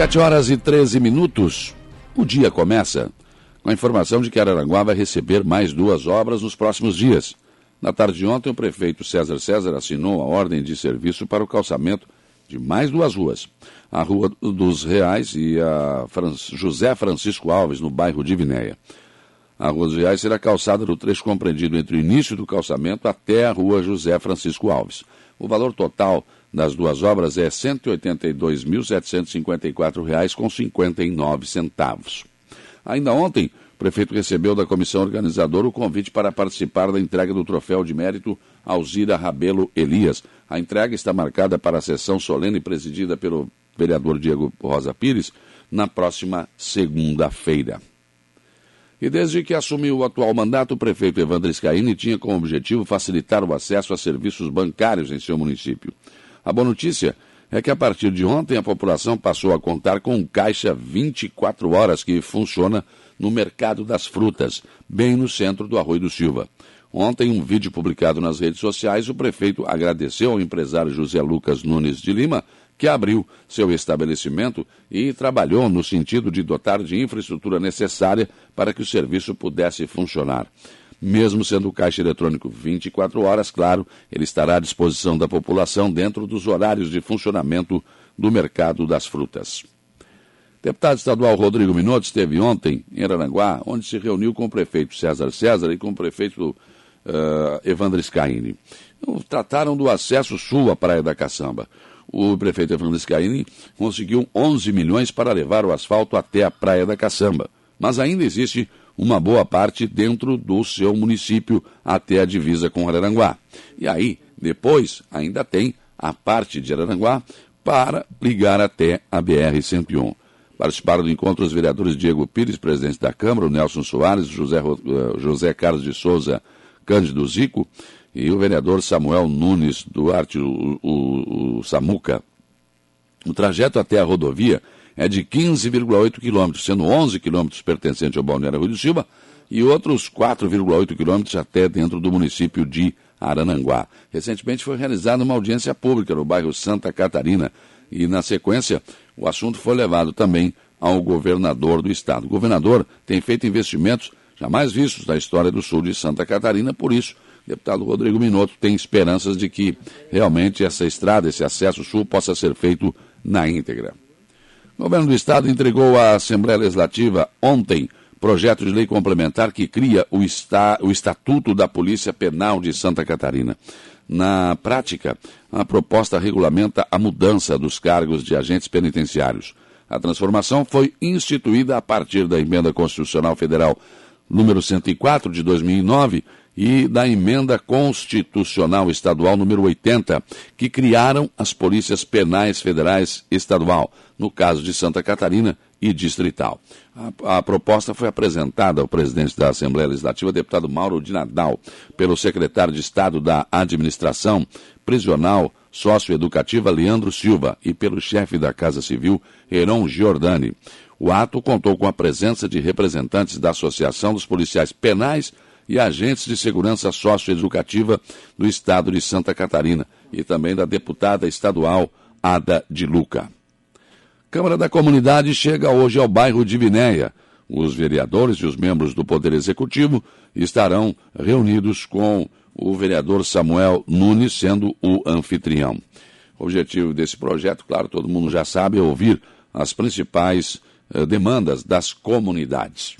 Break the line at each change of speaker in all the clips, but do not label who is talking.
7 horas e 13 minutos. O dia começa com a informação de que Araranguá vai receber mais duas obras nos próximos dias. Na tarde de ontem, o prefeito César César assinou a ordem de serviço para o calçamento de mais duas ruas. A Rua dos Reais e a José Francisco Alves, no bairro de Vinéia. A Rua dos Reais será calçada no trecho compreendido entre o início do calçamento até a Rua José Francisco Alves. O valor total das duas obras é R$ 182.754,59. Ainda ontem, o prefeito recebeu da comissão organizadora o convite para participar da entrega do troféu de mérito Alzira Rabelo Elias. A entrega está marcada para a sessão solene presidida pelo vereador Diego Rosa Pires na próxima segunda-feira. E desde que assumiu o atual mandato, o prefeito Evandro Scaini tinha como objetivo facilitar o acesso a serviços bancários em seu município. A boa notícia é que a partir de ontem a população passou a contar com um caixa 24 horas que funciona no mercado das frutas, bem no centro do Arroio do Silva. Ontem, um vídeo publicado nas redes sociais, o prefeito agradeceu ao empresário José Lucas Nunes de Lima, que abriu seu estabelecimento e trabalhou no sentido de dotar de infraestrutura necessária para que o serviço pudesse funcionar. Mesmo sendo o caixa eletrônico 24 horas, claro, ele estará à disposição da população dentro dos horários de funcionamento do mercado das frutas. Deputado estadual Rodrigo Minotto esteve ontem em Aranguá, onde se reuniu com o prefeito César César e com o prefeito uh, Evandro Scaini. Então, trataram do acesso sul à Praia da Caçamba. O prefeito Evandro Scaini conseguiu 11 milhões para levar o asfalto até a Praia da Caçamba. Mas ainda existe uma boa parte dentro do seu município até a divisa com Araranguá. E aí, depois, ainda tem a parte de Araranguá para ligar até a BR-101. Participaram do encontro os vereadores Diego Pires, presidente da Câmara, o Nelson Soares, José, eh, José Carlos de Souza Cândido Zico e o vereador Samuel Nunes Duarte, o, o, o Samuca. O trajeto até a rodovia é de 15,8 quilômetros, sendo 11 quilômetros pertencentes ao Balneário Rui do Silva e outros 4,8 quilômetros até dentro do município de Arananguá. Recentemente foi realizada uma audiência pública no bairro Santa Catarina e, na sequência, o assunto foi levado também ao governador do estado. O governador tem feito investimentos jamais vistos na história do sul de Santa Catarina, por isso, o deputado Rodrigo Minotto tem esperanças de que realmente essa estrada, esse acesso sul, possa ser feito na íntegra. O governo do Estado entregou à Assembleia Legislativa ontem projeto de lei complementar que cria o, esta, o Estatuto da Polícia Penal de Santa Catarina. Na prática, a proposta regulamenta a mudança dos cargos de agentes penitenciários. A transformação foi instituída a partir da Emenda Constitucional Federal número 104 de 2009 e da Emenda Constitucional Estadual número 80, que criaram as Polícias Penais Federais Estadual, no caso de Santa Catarina e Distrital. A, a, proposta foi apresentada ao presidente da Assembleia Legislativa, deputado Mauro de Nadal, pelo secretário de Estado da Administração Prisional Socioeducativa, Leandro Silva, e pelo chefe da Casa Civil, Heron Giordani. O ato contou com a presença de representantes da Associação dos Policiais Penais e agentes de segurança socioeducativa do estado de Santa Catarina e também da deputada estadual Ada de Luca. Câmara da Comunidade chega hoje ao bairro de Vinéia. Os vereadores e os membros do Poder Executivo estarão reunidos com o vereador Samuel Nunes sendo o anfitrião. O objetivo desse projeto, claro, todo mundo já sabe, é ouvir as principais eh, demandas das comunidades.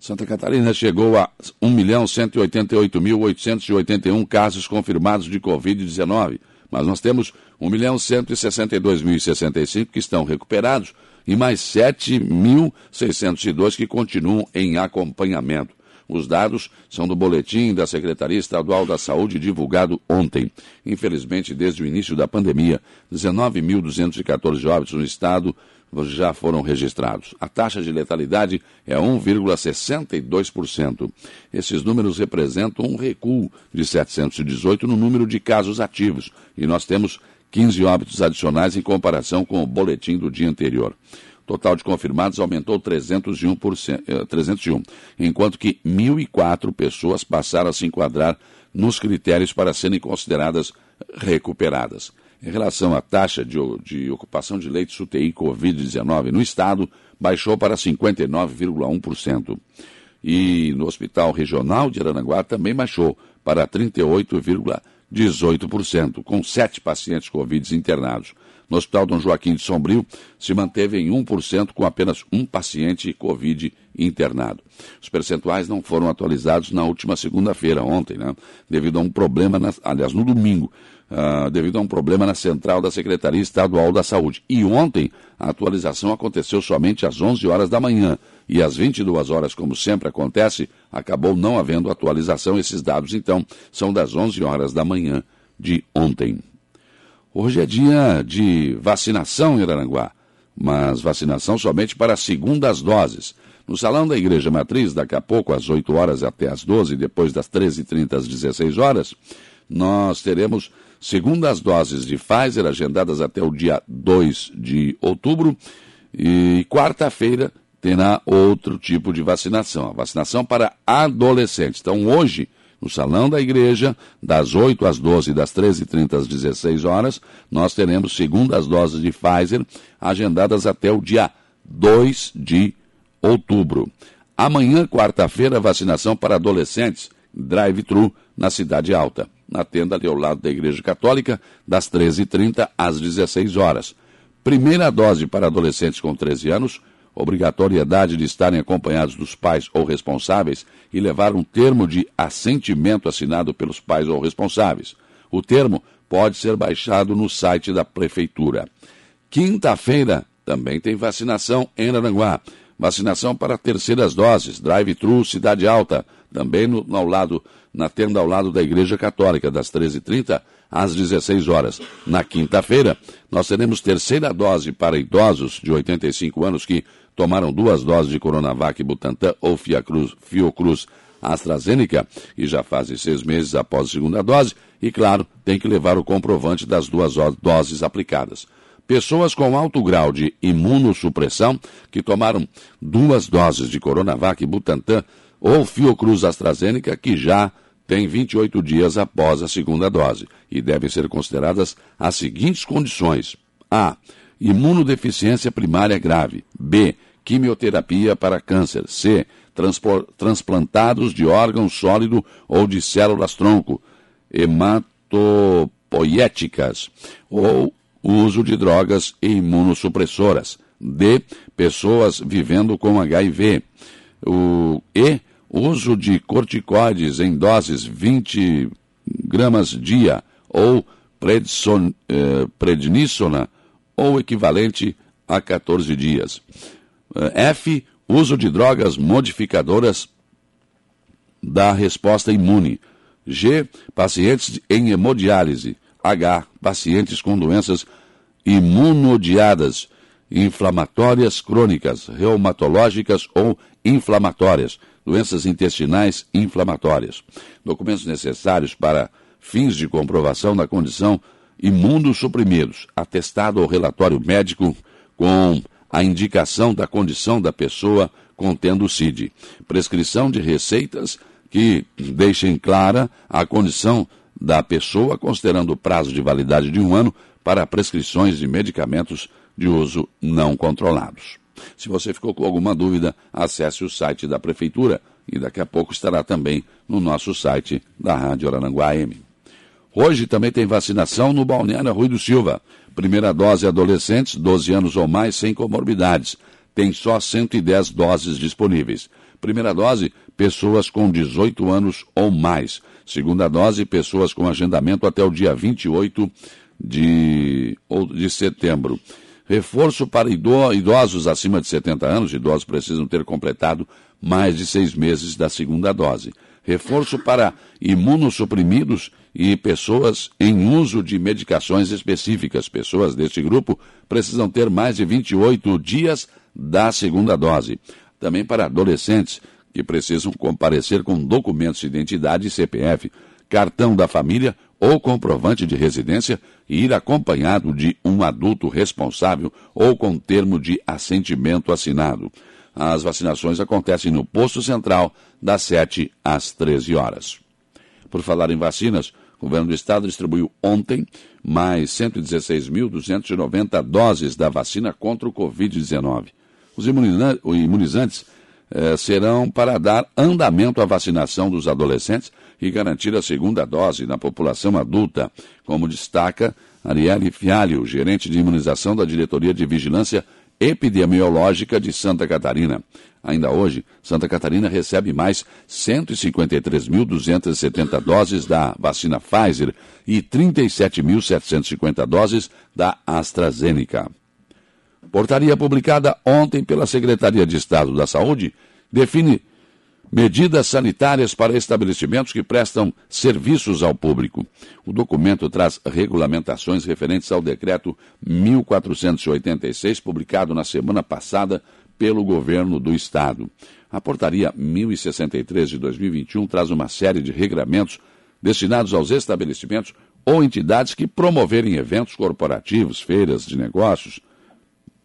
Santa Catarina chegou a 1.188.881 casos confirmados de Covid-19, mas nós temos 1.162.065 que estão recuperados e mais 7.602 que continuam em acompanhamento. Os dados são do boletim da Secretaria Estadual da Saúde divulgado ontem. Infelizmente, desde o início da pandemia, 19.214 óbitos no estado já foram registrados. A taxa de letalidade é 1,62%. Esses números representam um recuo de 718 no número de casos ativos e nós temos 15 óbitos adicionais em comparação com o boletim do dia anterior. O total de confirmados aumentou 301%, 301, eh, enquanto que 1.004 pessoas passaram a se enquadrar nos critérios para serem consideradas recuperadas. Em relação à taxa de, de ocupação de leitos UTI Covid-19 no estado, baixou para 59,1%. E no Hospital Regional de Aranaguá também baixou para 38,18%, com sete pacientes Covid internados. No Hospital Dom Joaquim de Sombrio, se manteve em 1%, com apenas um paciente Covid internado. Os percentuais não foram atualizados na última segunda-feira, ontem, né? devido a um problema, na, aliás, no domingo, uh, devido a um problema na central da Secretaria Estadual da Saúde. E ontem, a atualização aconteceu somente às 11 horas da manhã. E às 22 horas, como sempre acontece, acabou não havendo atualização. Esses dados, então, são das 11 horas da manhã de ontem. Hoje é dia de vacinação em Araranguá, mas vacinação somente para segundas doses. No salão da Igreja Matriz, daqui a pouco, às 8 horas até às 12, depois das 13h30 às 16 horas, nós teremos segundas doses de Pfizer agendadas até o dia 2 de outubro e quarta-feira terá outro tipo de vacinação, a vacinação para adolescentes. Então, hoje, no Salão da Igreja, das 8 às 12 das 13h30 às 16 horas, nós teremos segundas doses de Pfizer agendadas até o dia 2 de outubro. Amanhã, quarta-feira, vacinação para adolescentes, drive-thru, na Cidade Alta, na tenda ali ao lado da Igreja Católica, das 13h30 às 16 horas. Primeira dose para adolescentes com 13 anos, obrigatoriedade de estarem acompanhados dos pais ou responsáveis e levar um termo de assentimento assinado pelos pais ou responsáveis. O termo pode ser baixado no site da Prefeitura. Quinta-feira também tem vacinação em Aranguá. Vacinação para terceiras doses, drive-thru Cidade Alta, também no, ao lado, na tenda ao lado da Igreja Católica, das 13h30 às 16 horas. Na quinta-feira, nós teremos terceira dose para idosos de 85 anos que tomaram duas doses de Coronavac Butantan ou Fiocruz, Fiocruz AstraZeneca e já fazem seis meses após a segunda dose e, claro, tem que levar o comprovante das duas doses aplicadas. Pessoas com alto grau de imunossupressão que tomaram duas doses de Coronavac Butantan ou Fiocruz AstraZeneca que já têm 28 dias após a segunda dose e devem ser consideradas as seguintes condições: A. Imunodeficiência primária grave. B quimioterapia para câncer. C. Transplantados de órgão sólido ou de células-tronco, hematopoéticas, ou uso de drogas imunossupressoras. D. Pessoas vivendo com HIV. O E. Uso de corticoides em doses 20 gramas dia ou eh, prednisona ou equivalente a 14 dias. Eh, F. Uso de drogas modificadoras da resposta imune. G. Pacientes em hemodiálise. H. Pacientes com doenças imunodiadas, inflamatórias crônicas, reumatológicas ou inflamatórias, doenças intestinais inflamatórias. Documentos necessários para fins de comprovação da condição imunossuprimidos, atestado ou relatório médico com a indicação da condição da pessoa contendo o CID. Prescrição de receitas que deixem clara a condição da pessoa, considerando o prazo de validade de um ano para prescrições de medicamentos de uso não controlados. Se você ficou com alguma dúvida, acesse o site da Prefeitura e daqui a pouco estará também no nosso site da Rádio Arananguá M. Hoje também tem vacinação no Balneário Rui do Silva. Primeira dose adolescentes, 12 anos ou mais, sem comorbidades. Tem só 110 doses disponíveis. Primeira dose, pessoas com 18 anos ou mais. Segunda dose, pessoas com agendamento até o dia 28 de, de setembro. Reforço para idosos acima de 70 anos. Idosos precisam ter completado mais de seis meses da segunda dose. Reforço para imunossuprimidos e pessoas em uso de medicações específicas. Pessoas deste grupo precisam ter mais de 28 dias da segunda dose. Também para adolescentes que precisam comparecer com documentos de identidade e CPF, cartão da família ou comprovante de residência e ir acompanhado de um adulto responsável ou com termo de assentimento assinado. As vacinações acontecem no posto central das 7 às 13 horas. Por falar em vacinas, O governo do estado distribuiu ontem mais 116.290 doses da vacina contra o Covid-19. Os imunizantes eh, serão para dar andamento à vacinação dos adolescentes e garantir a segunda dose na população adulta, como destaca Arielle Fialho, gerente de imunização da Diretoria de Vigilância Epidemiológica de Santa Catarina. Ainda hoje, Santa Catarina recebe mais 153.270 doses da vacina Pfizer e 37.750 doses da AstraZeneca. Portaria publicada ontem pela Secretaria de Estado da Saúde define medidas sanitárias para estabelecimentos que prestam serviços ao público. O documento traz regulamentações referentes ao decreto 1486, publicado na semana passada pelo governo do estado. A portaria 1063 de 2021 traz uma série de regramentos destinados aos estabelecimentos ou entidades que promoverem eventos corporativos, feiras de negócios,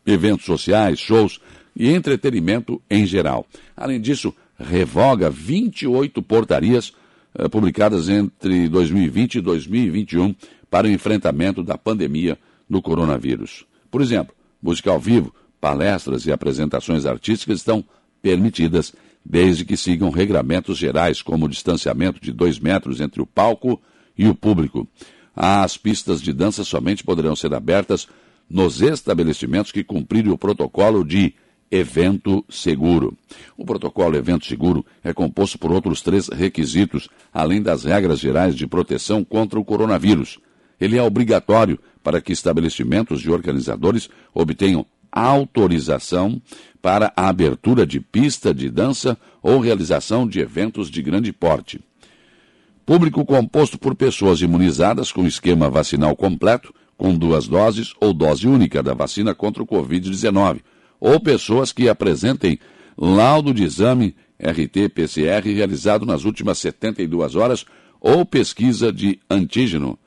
eventos sociais, shows e entretenimento em geral. Além disso, revoga 28 portarias eh, publicadas entre 2020 e 2021 para o enfrentamento da pandemia do coronavírus. Por exemplo, música ao vivo, palestras e apresentações artísticas estão permitidas, desde que sigam regramentos gerais, como o distanciamento de dois metros entre o palco e o público. As pistas de dança somente poderão ser abertas nos estabelecimentos que cumprirem o protocolo de evento seguro. O protocolo evento seguro é composto por outros três requisitos, além das regras gerais de proteção contra o coronavírus. Ele é obrigatório para que estabelecimentos e organizadores obtenham autorização para a abertura de pista de dança ou realização de eventos de grande porte. Público composto por pessoas imunizadas com esquema vacinal completo, com duas doses ou dose única da vacina contra o Covid-19 ou pessoas que apresentem laudo de exame RT-PCR realizado nas últimas 72 horas ou pesquisa de antígeno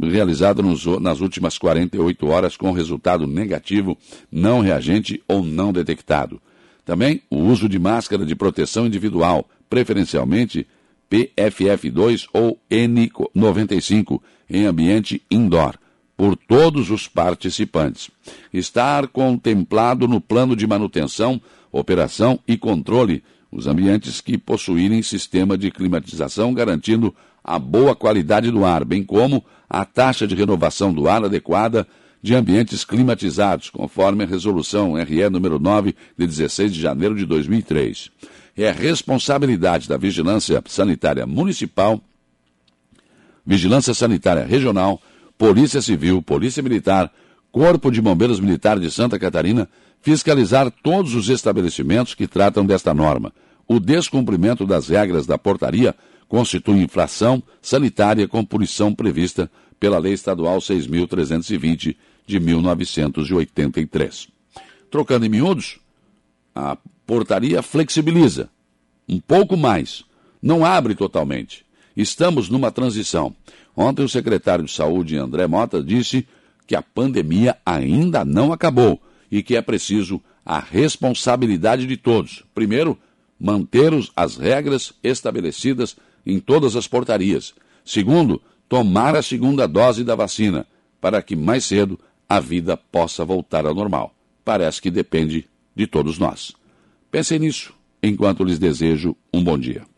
realizado nos, nas últimas 48 horas com resultado negativo, não reagente ou não detectado. Também o uso de máscara de proteção individual, preferencialmente PFF2 ou N95, em ambiente indoor por todos os participantes. Estar contemplado no plano de manutenção, operação e controle os ambientes que possuírem sistema de climatização garantindo a boa qualidade do ar, bem como a taxa de renovação do ar adequada de ambientes climatizados, conforme a resolução RE número 9 de 16 de janeiro de 2003. É responsabilidade da Vigilância Sanitária Municipal, Vigilância Sanitária Regional, Polícia Civil, Polícia Militar, Corpo de Bombeiros Militar de Santa Catarina fiscalizar todos os estabelecimentos que tratam desta norma. O descumprimento das regras da portaria constitui infração sanitária com punição prevista pela Lei Estadual 6.320 de 1983. Trocando em miúdos, a portaria flexibiliza um pouco mais, não abre totalmente. Estamos numa transição. Ontem, o secretário de Saúde, André Mota, disse que a pandemia ainda não acabou e que é preciso a responsabilidade de todos. Primeiro, manter as regras estabelecidas em todas as portarias. Segundo, tomar a segunda dose da vacina, para que mais cedo a vida possa voltar ao normal. Parece que depende de todos nós. Pensem nisso enquanto lhes desejo um bom dia.